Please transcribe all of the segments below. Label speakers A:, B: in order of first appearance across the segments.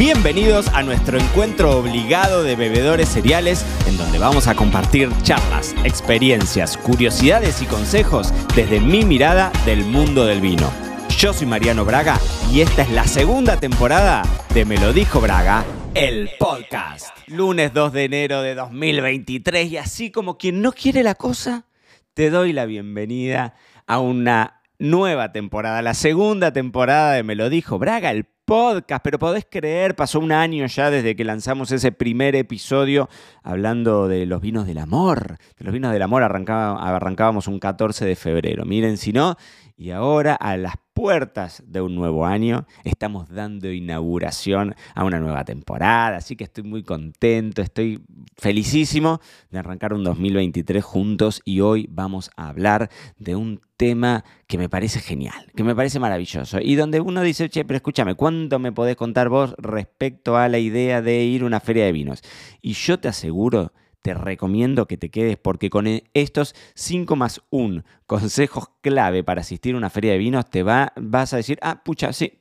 A: Bienvenidos a nuestro encuentro obligado de bebedores cereales, en donde vamos a compartir charlas, experiencias, curiosidades y consejos desde mi mirada del mundo del vino. Yo soy Mariano Braga y esta es la segunda temporada de Me lo dijo Braga, el podcast. Lunes 2 de enero de 2023 y así como quien no quiere la cosa, te doy la bienvenida a una nueva temporada, la segunda temporada de Me lo dijo Braga, el podcast, pero podés creer, pasó un año ya desde que lanzamos ese primer episodio hablando de los vinos del amor. De los vinos del amor arrancábamos un 14 de febrero. Miren, si no, y ahora a las puertas de un nuevo año estamos dando inauguración a una nueva temporada, así que estoy muy contento, estoy felicísimo de arrancar un 2023 juntos y hoy vamos a hablar de un tema que me parece genial, que me parece maravilloso y donde uno dice, che, pero escúchame, ¿cuánto me podés contar vos respecto a la idea de ir a una feria de vinos? Y yo te aseguro te recomiendo que te quedes porque con e, estos 5 más 1 consejos clave para asistir a una feria de vinos te va, vas a decir, ah, pucha, sí,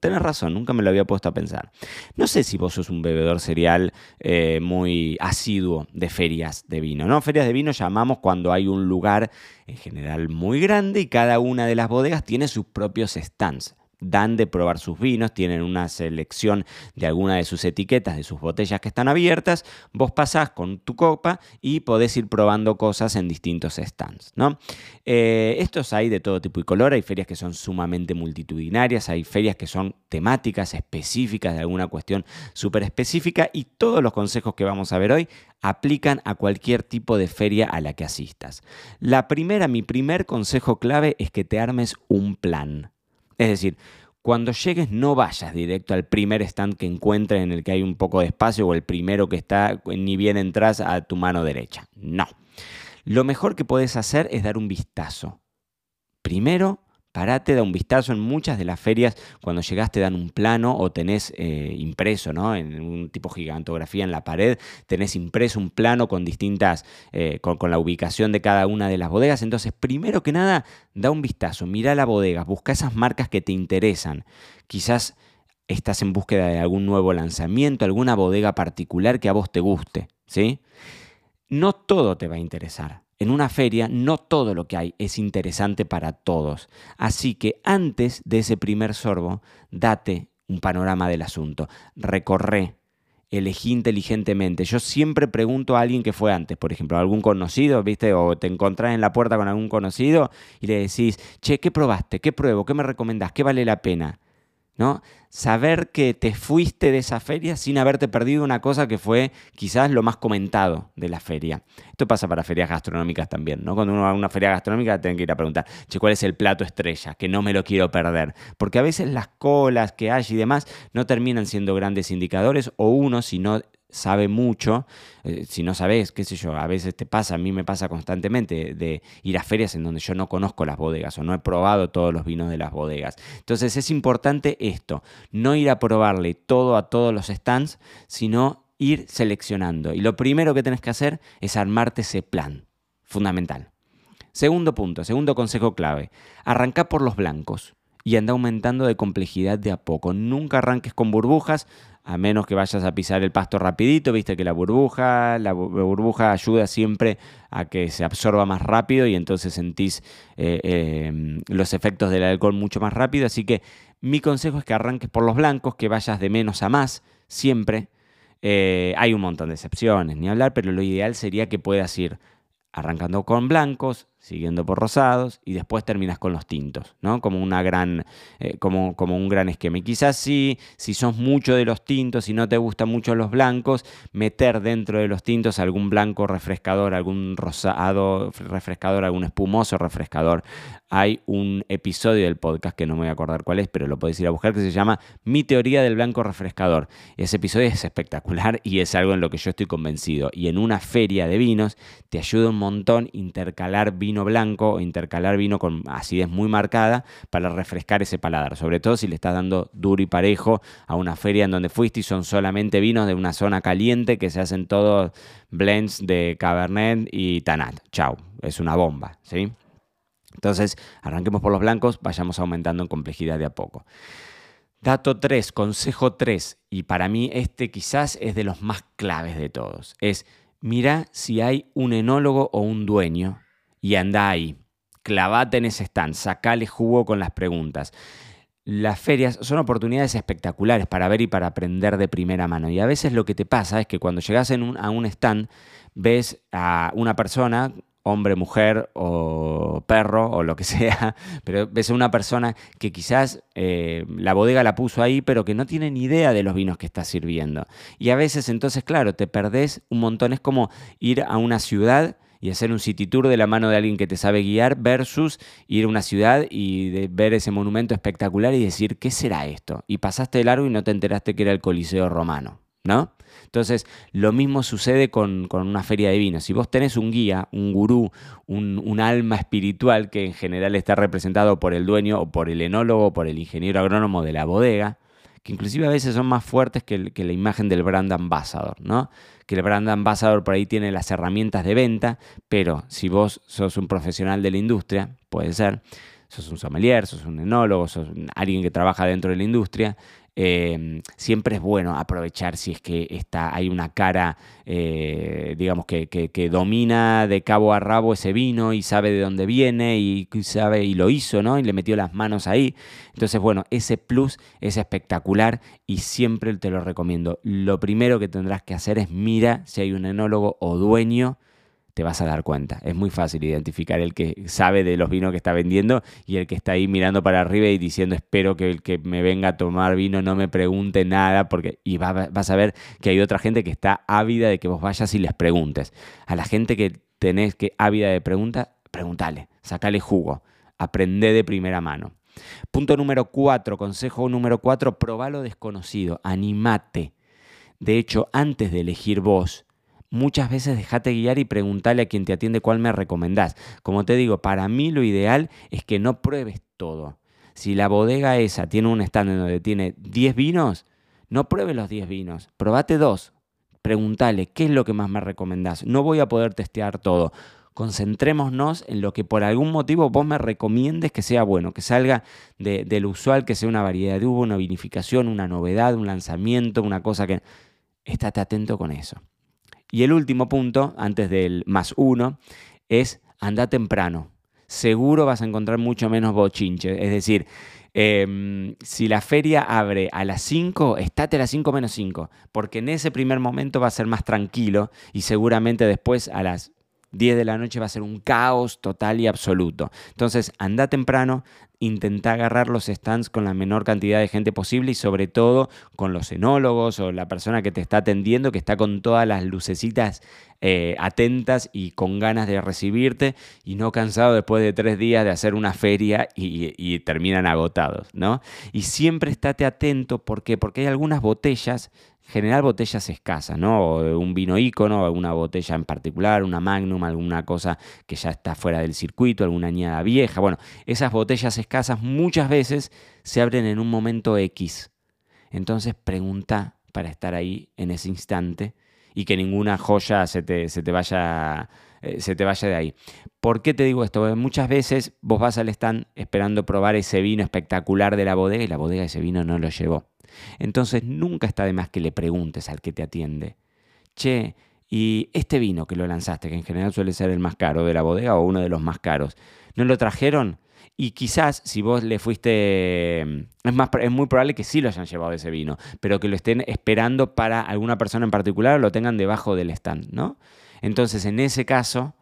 A: tenés razón, nunca me lo había puesto a pensar. No sé si vos sos un bebedor cereal eh, muy asiduo de ferias de vino, ¿no? Ferias de vino llamamos cuando hay un lugar en general muy grande y cada una de las bodegas tiene sus propios stands dan de probar sus vinos, tienen una selección de alguna de sus etiquetas, de sus botellas que están abiertas, vos pasás con tu copa y podés ir probando cosas en distintos stands. ¿no? Eh, estos hay de todo tipo y color, hay ferias que son sumamente multitudinarias, hay ferias que son temáticas específicas de alguna cuestión súper específica y todos los consejos que vamos a ver hoy aplican a cualquier tipo de feria a la que asistas. La primera, mi primer consejo clave es que te armes un plan. Es decir, cuando llegues no vayas directo al primer stand que encuentres en el que hay un poco de espacio o el primero que está, ni bien entras a tu mano derecha. No. Lo mejor que puedes hacer es dar un vistazo. Primero, Parate, da un vistazo en muchas de las ferias. Cuando llegaste dan un plano o tenés eh, impreso, ¿no? En un tipo gigantografía en la pared, tenés impreso un plano con distintas, eh, con, la ubicación de cada una de las bodegas. Entonces, primero que nada, da un vistazo, mira la bodega, busca esas marcas que te interesan. Quizás estás en búsqueda de algún nuevo lanzamiento, alguna bodega particular que a vos te guste, ¿sí? No todo te va a interesar en una feria no todo lo que hay es interesante para todos. Así que antes de ese primer sorbo, date un panorama del asunto. Recorre, elegí inteligentemente. Yo siempre pregunto a alguien que fue antes, por ejemplo, a algún conocido, ¿viste? O te encontrás en la puerta con algún conocido y le decís, che, ¿qué probaste? ¿Qué pruebo? ¿Qué me recomendás? ¿Qué vale la pena? ¿No? Saber que te fuiste de esa feria sin haberte perdido una cosa que fue quizás lo más comentado de la feria. Esto pasa para ferias gastronómicas también, ¿no? Cuando uno va a una feria gastronómica tiene que ir a preguntar, che, ¿cuál es el plato estrella? Que no me lo quiero perder. Porque a veces las colas que hay y demás no terminan siendo grandes indicadores o uno, si no sabe mucho, eh, si no sabes, qué sé yo, a veces te pasa, a mí me pasa constantemente de ir a ferias en donde yo no conozco las bodegas o no he probado todos los vinos de las bodegas. Entonces es importante esto, no ir a probarle todo a todos los stands, sino ir seleccionando. Y lo primero que tenés que hacer es armarte ese plan, fundamental. Segundo punto, segundo consejo clave, arranca por los blancos y anda aumentando de complejidad de a poco. Nunca arranques con burbujas, a menos que vayas a pisar el pasto rapidito, viste que la burbuja, la burbuja ayuda siempre a que se absorba más rápido y entonces sentís eh, em, los efectos del alcohol mucho más rápido. Así que mi consejo es que arranques por los blancos, que vayas de menos a más, siempre. Eh, hay un montón de excepciones, ni hablar, pero lo ideal sería que puedas ir arrancando con blancos, siguiendo por rosados y después terminas con los tintos, ¿no? Como, una gran, eh, como, como, un gran esquema. Y quizás sí, si sos mucho de los tintos y no te gustan mucho los blancos, meter dentro de los tintos algún blanco refrescador, algún rosado refrescador, algún espumoso refrescador. Hay un episodio del podcast que no me voy a acordar cuál es, pero lo podéis ir a buscar, que se llama Mi teoría del blanco refrescador. Ese episodio es espectacular y es algo en lo que yo estoy convencido. Y en una feria de vinos te ayuda un montón intercalar vinos vino blanco o intercalar vino con acidez muy marcada para refrescar ese paladar, sobre todo si le estás dando duro y parejo a una feria en donde fuiste y son solamente vinos de una zona caliente que se hacen todos blends de Cabernet y Tanat. Chau, es una bomba, ¿sí? Entonces, arranquemos por los blancos, vayamos aumentando en complejidad de a poco. Dato 3, consejo 3, y para mí este quizás es de los más claves de todos, es mira si hay un enólogo o un dueño y anda ahí, clavate en ese stand, sacale jugo con las preguntas. Las ferias son oportunidades espectaculares para ver y para aprender de primera mano. Y a veces lo que te pasa es que cuando llegas a un stand, ves a una persona hombre, mujer o perro o lo que sea, pero ves a una persona que quizás eh, la bodega la puso ahí, pero que no tiene ni idea de los vinos que está sirviendo. Y a veces entonces, claro, te perdés un montón. Es como ir a una ciudad y hacer un city tour de la mano de alguien que te sabe guiar versus ir a una ciudad y ver ese monumento espectacular y decir, ¿qué será esto? Y pasaste de largo y no te enteraste que era el Coliseo romano, ¿no? Entonces, lo mismo sucede con, una feria de. Si vos tenés un guía, un gurú, un, alma espiritual que en general está representado por el dueño o por el enólogo o por el ingeniero agrónomo de la bodega, que inclusive a veces son más fuertes que, la imagen del brand ambassador, ¿no? Que el brand ambassador por ahí tiene las herramientas de venta, pero si vos sos un profesional de la industria, puede ser, sos un sommelier, sos un enólogo, sos alguien que trabaja dentro de la industria, Em, siempre es bueno aprovechar si es que está, hay una cara, eh, digamos, que, que, domina de cabo a rabo ese vino y sabe de dónde viene y sabe y lo hizo, ¿no? Y le metió las manos ahí. Entonces, bueno, ese plus es espectacular y siempre te lo recomiendo. Lo primero que tendrás que hacer es mira si hay un enólogo o dueño te vas a dar cuenta. Es muy fácil identificar el que sabe de los vinos que está vendiendo y el que está ahí mirando para arriba y diciendo espero que el que me venga a tomar vino no me pregunte nada porque y vas a ver que hay otra gente que está ávida de que vos vayas y les preguntes. A la gente que tenés que ávida de preguntas, pregúntale, sacale jugo, aprende de primera mano. Punto número cuatro, consejo número cuatro, probá lo desconocido, animate. De hecho, antes de elegir vos, muchas veces dejate guiar y preguntarle a quien te atiende cuál me recomendás. Como te digo, para mí lo ideal es que no pruebes todo. Si la bodega esa tiene un stand donde tiene 10 vinos, no pruebes los 10 vinos, probate dos. Preguntale, ¿qué es lo que más me recomendás? No voy a poder testear todo. Concentrémonos en lo que por algún motivo vos me recomiendes que sea bueno, que salga de, del usual, que sea una variedad de uva, una vinificación, una novedad, un lanzamiento, una cosa que... Estate atento con eso. Y el último punto, antes del más uno, es anda temprano. Seguro vas a encontrar mucho menos bochinche. Es decir, em, si la feria abre a las 5, estate a las 5 menos 5, porque en ese primer momento va a ser más tranquilo y seguramente después a las 10 de la noche va a ser un caos total y absoluto. Entonces, anda temprano, intenta agarrar los stands con la menor cantidad de gente posible y sobre todo con los enólogos o la persona que te está atendiendo, que está con todas las lucecitas eh, atentas y con ganas de recibirte y no cansado después de tres días de hacer una feria y, y terminan agotados, ¿no? Y siempre estate atento, ¿por qué? Porque hay algunas botellas general botellas escasas, ¿no? Un vino ícono, alguna botella en particular, una magnum, alguna cosa que ya está fuera del circuito, alguna añada vieja. Bueno, esas botellas escasas muchas veces se abren en un momento X. Entonces pregunta para estar ahí en ese instante y que ninguna joya se te, se te vaya eh, se te vaya de ahí. ¿Por qué te digo esto? muchas veces vos vas al stand esperando probar ese vino espectacular de la bodega y la bodega ese vino no lo llevó. Entonces nunca está de más que le preguntes al que te atiende, che, y este vino que lo lanzaste, que en general suele ser el más caro de la bodega o uno de los más caros, ¿no lo trajeron? Y quizás si vos le fuiste, es, más, es muy probable que sí lo hayan llevado ese vino, pero que lo estén esperando para alguna persona en particular o lo tengan debajo del stand, ¿no? Entonces en ese caso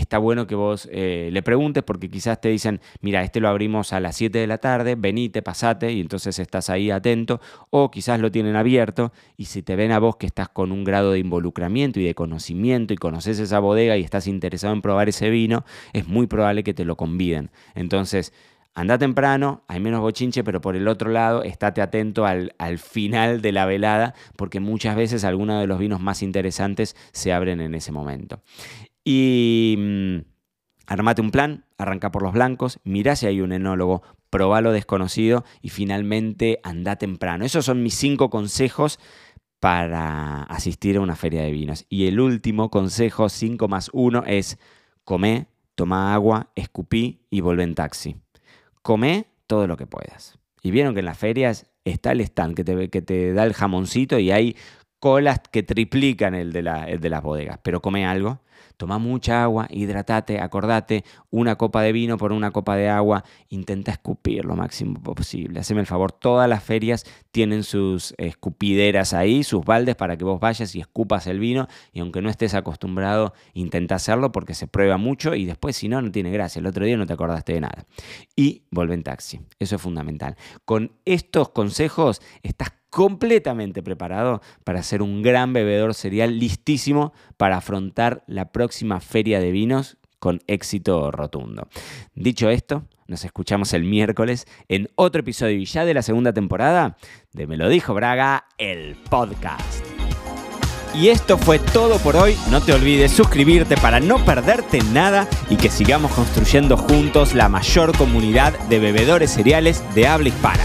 A: está bueno que vos eh, le preguntes porque quizás te dicen, mira, este lo abrimos a las 7 de la tarde, venite, pasate y entonces estás ahí atento o quizás lo tienen abierto y si te ven a vos que estás con un grado de involucramiento y de conocimiento y conoces esa bodega y estás interesado en probar ese vino, es muy probable que te lo conviden. Entonces, anda temprano, hay menos bochinche, pero por el otro lado, estate atento al, al, final de la velada, porque muchas veces algunos de los vinos más interesantes se abren en ese momento. Y mm, armate un plan, arranca por los blancos, mirá si hay un enólogo, probá lo desconocido y finalmente anda temprano. Esos son mis cinco consejos para asistir a una feria de vinos. Y el último consejo, 5 más 1, es come, toma agua, escupí y vuelve en taxi. Come todo lo que puedas. Y vieron que en las ferias está el stand que te, que te da el jamoncito y hay colas que triplican el de, el de las bodegas. Pero come algo, Toma mucha agua, hidratate, acordate, una copa de vino por una copa de agua, intenta escupir lo máximo posible. Haceme el favor, todas las ferias tienen sus escupideras ahí, sus baldes para que vos vayas y escupas el vino y aunque no estés acostumbrado, intenta hacerlo porque se prueba mucho y después si no, no tiene gracia. El otro día no te acordaste de nada. Y vuelve en taxi, eso es fundamental. Con estos consejos estás completamente preparado para ser un gran bebedor cereal, listísimo para afrontar la próxima feria de vinos con éxito rotundo. Dicho esto, nos escuchamos el miércoles en otro episodio ya de la segunda temporada de Me lo dijo Braga, el podcast. Y esto fue todo por hoy. No te olvides suscribirte para no perderte nada y que sigamos construyendo juntos la mayor comunidad de bebedores cereales de habla hispana.